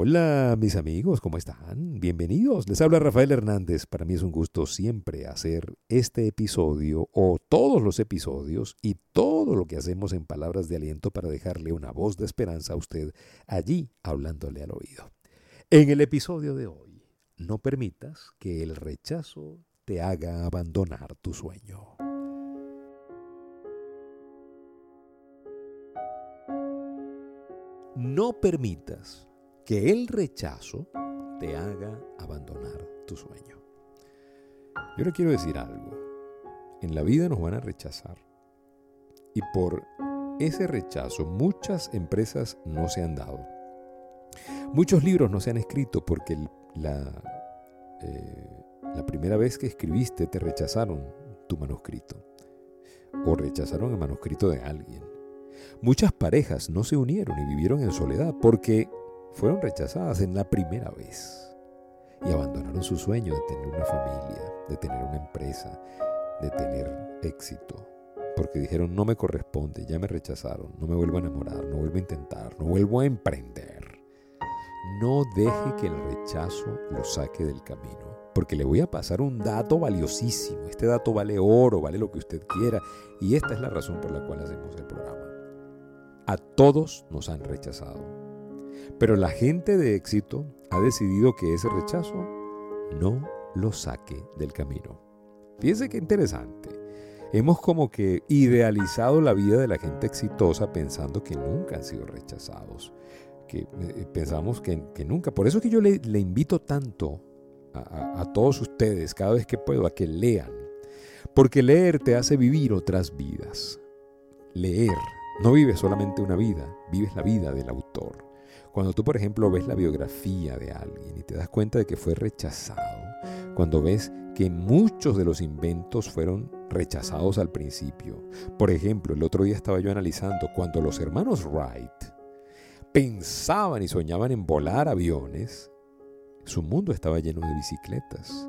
Hola mis amigos, ¿cómo están? Bienvenidos. Les habla Rafael Hernández. Para mí es un gusto siempre hacer este episodio o todos los episodios y todo lo que hacemos en palabras de aliento para dejarle una voz de esperanza a usted allí hablándole al oído. En el episodio de hoy, no permitas que el rechazo te haga abandonar tu sueño. No permitas que el rechazo te haga abandonar tu sueño. Yo le quiero decir algo. En la vida nos van a rechazar. Y por ese rechazo muchas empresas no se han dado. Muchos libros no se han escrito porque la, eh, la primera vez que escribiste te rechazaron tu manuscrito. O rechazaron el manuscrito de alguien. Muchas parejas no se unieron y vivieron en soledad porque fueron rechazadas en la primera vez y abandonaron su sueño de tener una familia, de tener una empresa, de tener éxito. Porque dijeron, no me corresponde, ya me rechazaron, no me vuelvo a enamorar, no vuelvo a intentar, no vuelvo a emprender. No deje que el rechazo lo saque del camino. Porque le voy a pasar un dato valiosísimo. Este dato vale oro, vale lo que usted quiera. Y esta es la razón por la cual hacemos el programa. A todos nos han rechazado pero la gente de éxito ha decidido que ese rechazo no lo saque del camino. Fíjense qué interesante. Hemos como que idealizado la vida de la gente exitosa pensando que nunca han sido rechazados, que eh, pensamos que, nunca. Por eso que yo le, invito tanto a, a todos ustedes cada vez que puedo a que lean, porque leer te hace vivir otras vidas. Leer, no vives solamente una vida, vives la vida del autor. Cuando tú, por ejemplo, ves la biografía de alguien y te das cuenta de que fue rechazado, cuando ves que muchos de los inventos fueron rechazados al principio. Por ejemplo, el otro día estaba yo analizando cuando los hermanos Wright pensaban y soñaban en volar aviones, su mundo estaba lleno de bicicletas.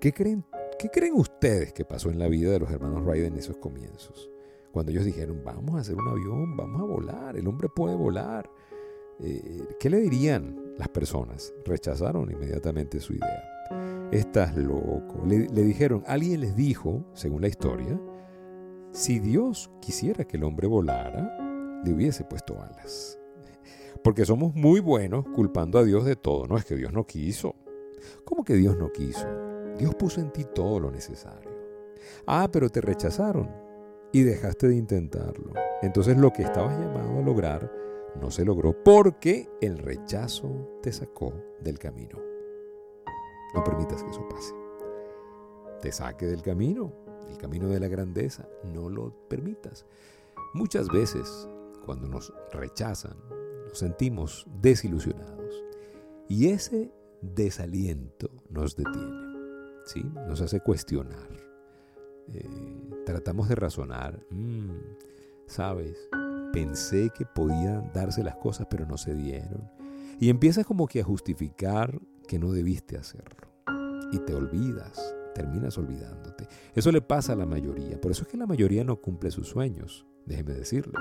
¿Qué creen, ¿Qué creen ustedes que pasó en la vida de los hermanos Wright en esos comienzos? Cuando ellos dijeron, vamos a hacer un avión, vamos a volar, el hombre puede volar. Eh, ¿qué le dirían las personas? Rechazaron inmediatamente su idea. Estás loco. Le, le dijeron, alguien les dijo, según la historia, si Dios quisiera que el hombre volara, le hubiese puesto alas. Porque somos muy buenos culpando a Dios de todo. No es que Dios no quiso. ¿Cómo que Dios no quiso? Dios puso en ti todo lo necesario. Ah, pero te rechazaron y dejaste de intentarlo. Entonces lo que estabas llamado a lograr no se logró porque el rechazo te sacó del camino. No permitas que eso pase. Te saque del camino, el camino de la grandeza. No lo permitas. Muchas veces, cuando nos rechazan, nos sentimos desilusionados. Y ese desaliento nos detiene. ¿sí? Nos hace cuestionar. Eh, tratamos de razonar. Mm, ¿Sabes? Pensé que podían darse las cosas, pero no se dieron. Y empiezas como que a justificar que no debiste hacerlo. Y te olvidas, terminas olvidándote. Eso le pasa a la mayoría. Por eso es que la mayoría no cumple sus sueños, déjeme decirle.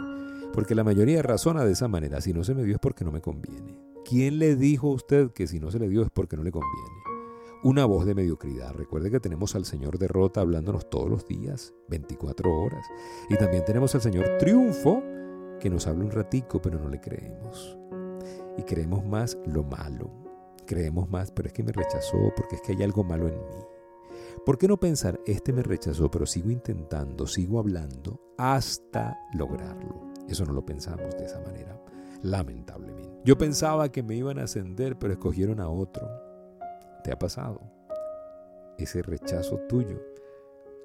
Porque la mayoría razona de esa manera. Si no se me dio es porque no me conviene. ¿Quién le dijo a usted que si no se le dio es porque no le conviene? Una voz de mediocridad. Recuerde que tenemos al Señor derrota hablándonos todos los días, 24 horas. Y también tenemos al Señor triunfo que nos habla un ratico, pero no le creemos. Y creemos más lo malo. Creemos más, pero es que me rechazó, porque es que hay algo malo en mí. ¿Por qué no pensar, este me rechazó, pero sigo intentando, sigo hablando hasta lograrlo? Eso no lo pensamos de esa manera, lamentablemente. Yo pensaba que me iban a ascender, pero escogieron a otro. ¿Te ha pasado? Ese rechazo tuyo.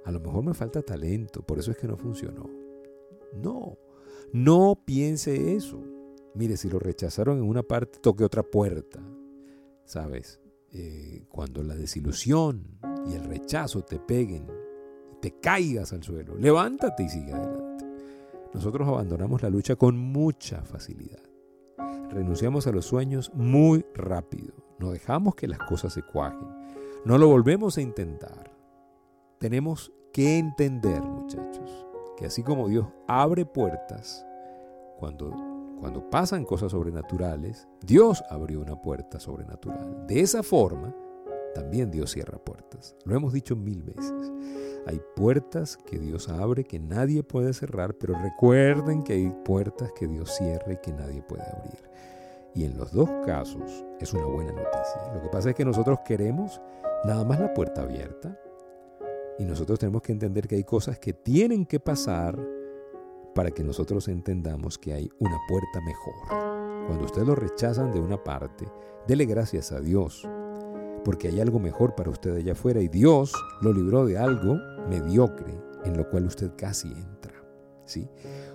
A lo mejor me falta talento, por eso es que no funcionó. No, no piense eso. Mire, si lo rechazaron en una parte, toque otra puerta. ¿Sabes? Eh, cuando la desilusión y el rechazo te peguen, te caigas al suelo, levántate y sigue adelante. Nosotros abandonamos la lucha con mucha facilidad. Renunciamos a los sueños muy rápido. No dejamos que las cosas se cuajen. No lo volvemos a intentar. Tenemos que entender, muchachos, que así como Dios abre puertas, cuando, cuando pasan cosas sobrenaturales, Dios abrió una puerta sobrenatural. De esa forma, también Dios cierra puertas. Lo hemos dicho mil veces. Hay puertas que Dios abre que nadie puede cerrar, pero recuerden que hay puertas que Dios cierra y que nadie puede abrir. Y en los dos casos es una buena noticia. Lo que pasa es que nosotros queremos nada más la puerta abierta. Y nosotros tenemos que entender que hay cosas que tienen que pasar para que nosotros entendamos que hay una puerta mejor. Cuando ustedes lo rechazan de una parte, dele gracias a Dios, porque hay algo mejor para usted allá afuera y Dios lo libró de algo mediocre en lo cual usted casi entra. ¿sí?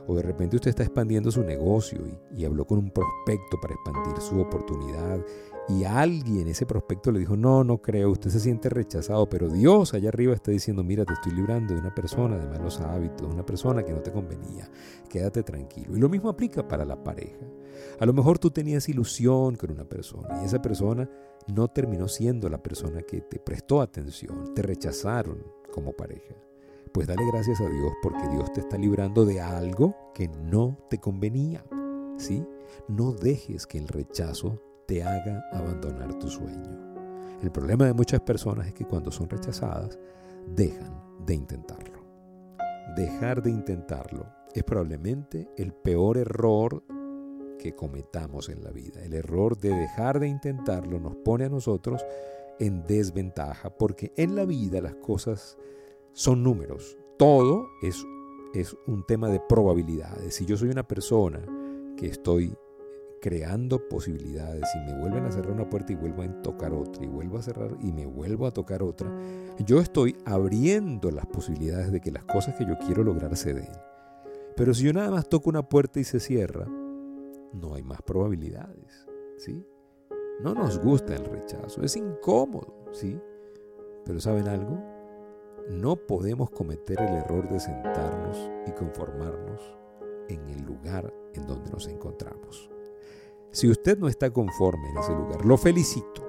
O de repente usted está expandiendo su negocio y, y habló con un prospecto para expandir su oportunidad y alguien, ese prospecto le dijo, no, no creo, usted se siente rechazado, pero Dios allá arriba está diciendo, mira, te estoy librando de una persona de malos hábitos, una persona que no te convenía, quédate tranquilo. Y lo mismo aplica para la pareja. A lo mejor tú tenías ilusión con una persona y esa persona no terminó siendo la persona que te prestó atención, te rechazaron como pareja. Pues dale gracias a Dios porque Dios te está librando de algo que no te convenía. ¿Sí? No dejes que el rechazo te haga abandonar tu sueño. El problema de muchas personas es que cuando son rechazadas, dejan de intentarlo. Dejar de intentarlo es probablemente el peor error que cometamos en la vida. El error de dejar de intentarlo nos pone a nosotros en desventaja porque en la vida las cosas son números. Todo es, es un tema de probabilidades. Si yo soy una persona que estoy creando posibilidades y me vuelven a cerrar una puerta y vuelvo a tocar otra y vuelvo a cerrar y me vuelvo a tocar otra, yo estoy abriendo las posibilidades de que las cosas que yo quiero lograr se den. Pero si yo nada más toco una puerta y se cierra, no hay más probabilidades, ¿sí? No nos gusta el rechazo, es incómodo, ¿sí? Pero ¿saben algo? No podemos cometer el error de sentarnos y conformarnos en el lugar en donde nos encontramos. Si usted no está conforme en ese lugar, lo felicito.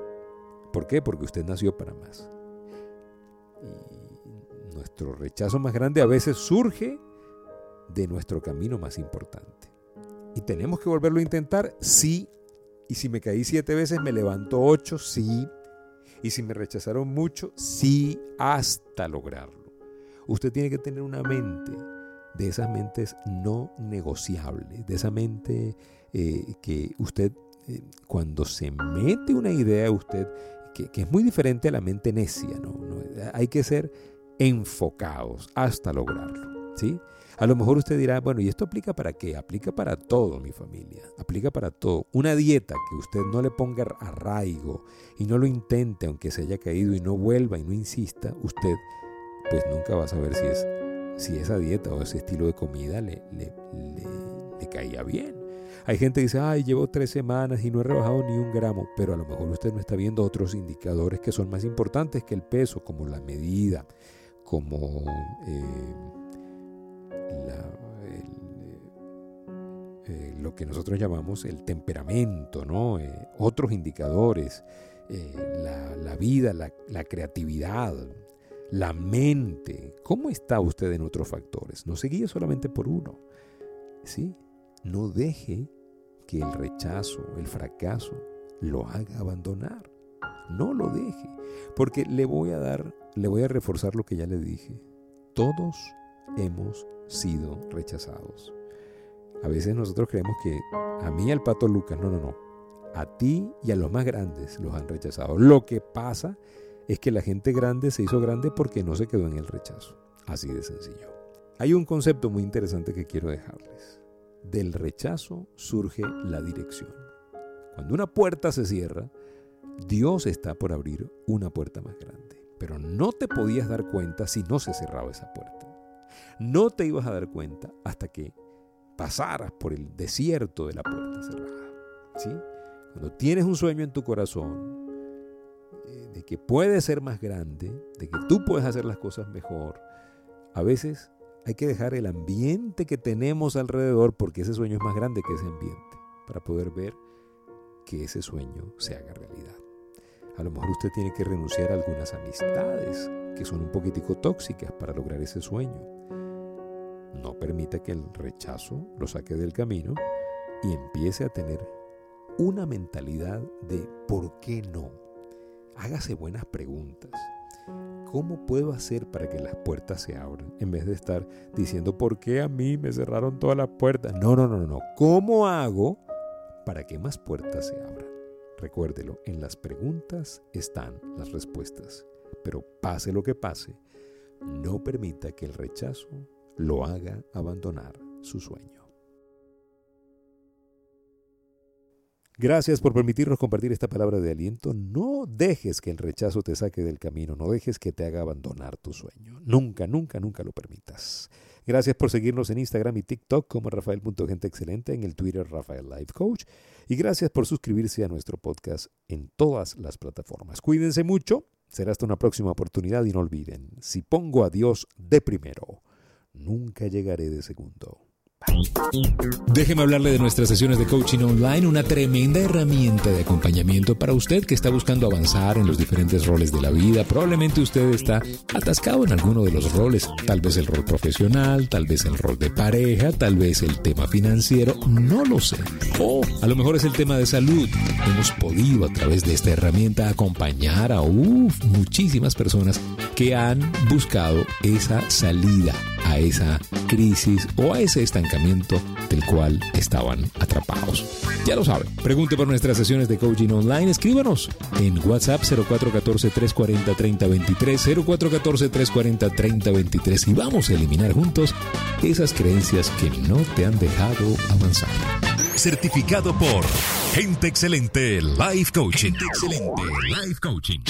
¿Por qué? Porque usted nació para más. Y nuestro rechazo más grande a veces surge de nuestro camino más importante. Y tenemos que volverlo a intentar, sí. Y si me caí siete veces, me levanto ocho, sí. Y si me rechazaron mucho, sí, hasta lograrlo. Usted tiene que tener una mente de esas mentes no negociables, de esa mente eh, que usted, eh, cuando se mete una idea, usted, que, es muy diferente a la mente necia, ¿no? Hay que ser enfocados hasta lograrlo, ¿sí? A lo mejor usted dirá, bueno, ¿y esto aplica para qué? Aplica para todo, mi familia. Aplica para todo. Una dieta que usted no le ponga arraigo y no lo intente, aunque se haya caído y no vuelva y no insista, usted pues nunca va a saber si, es, si esa dieta o ese estilo de comida le, le, le caía bien. Hay gente que dice, ay, llevo tres semanas y no he rebajado ni un gramo, pero a lo mejor usted no está viendo otros indicadores que son más importantes que el peso, como la medida, como eh, eh, lo que nosotros llamamos el temperamento, ¿no? Eh, otros indicadores, la, vida, la, la creatividad, la mente. ¿Cómo está usted en otros factores? No se guíe solamente por uno. ¿Sí? No deje que el rechazo, el fracaso, lo haga abandonar. No lo deje, porque le voy a dar, le voy a reforzar lo que ya le dije. Todos hemos sido rechazados. A veces nosotros creemos que a mí al pato Lucas, no, no, no. A ti y a los más grandes los han rechazado. Lo que pasa es que la gente grande se hizo grande porque no se quedó en el rechazo. Así de sencillo. Hay un concepto muy interesante que quiero dejarles. Del rechazo surge la dirección. Cuando una puerta se cierra, Dios está por abrir una puerta más grande. Pero no te podías dar cuenta si no se cerraba esa puerta. No te ibas a dar cuenta hasta que pasaras por el desierto de la puerta cerrada. ¿sí? Cuando tienes un sueño en tu corazón de que puede ser más grande, de que tú puedes hacer las cosas mejor, a veces hay que dejar el ambiente que tenemos alrededor porque ese sueño es más grande que ese ambiente para poder ver que ese sueño se haga realidad. A lo mejor usted tiene que renunciar a algunas amistades que son un poquitico tóxicas para lograr ese sueño. No permita que el rechazo lo saque del camino y empiece a tener una mentalidad de ¿por qué no? Hágase buenas preguntas. ¿Cómo puedo hacer para que las puertas se abran? En vez de estar diciendo ¿por qué a mí me cerraron todas las puertas? No, no, no, no. ¿Cómo hago para que más puertas se abran? Recuérdelo, en las preguntas están las respuestas. Pero pase lo que pase, no permita que el rechazo lo haga abandonar su sueño. Gracias por permitirnos compartir esta palabra de aliento. No dejes que el rechazo te saque del camino, no dejes que te haga abandonar tu sueño. Nunca, nunca, nunca lo permitas. Gracias por seguirnos en Instagram y TikTok como Rafael.genteexcelente, en el Twitter Rafael Life Coach. Y gracias por suscribirse a nuestro podcast en todas las plataformas. Cuídense mucho. Será hasta una próxima oportunidad y no olviden, si pongo a Dios de primero, nunca llegaré de segundo. Déjeme hablarle de nuestras sesiones de coaching online, una tremenda herramienta de acompañamiento para usted que está buscando avanzar en los diferentes roles de la vida. Probablemente usted está atascado en alguno de los roles, tal vez el rol profesional, tal vez el rol de pareja, tal vez el tema financiero, no lo sé. O a lo mejor es el tema de salud. Hemos podido a través de esta herramienta acompañar a muchísimas personas que han buscado esa salida esa crisis o a ese estancamiento del cual estaban atrapados. Ya lo saben, pregunte por nuestras sesiones de coaching online, escríbanos en WhatsApp 0414-340-3023, 0414-340-3023 y vamos a eliminar juntos esas creencias que no te han dejado avanzar. Certificado por Gente Excelente Life Coaching. Gente Excelente Life Coaching.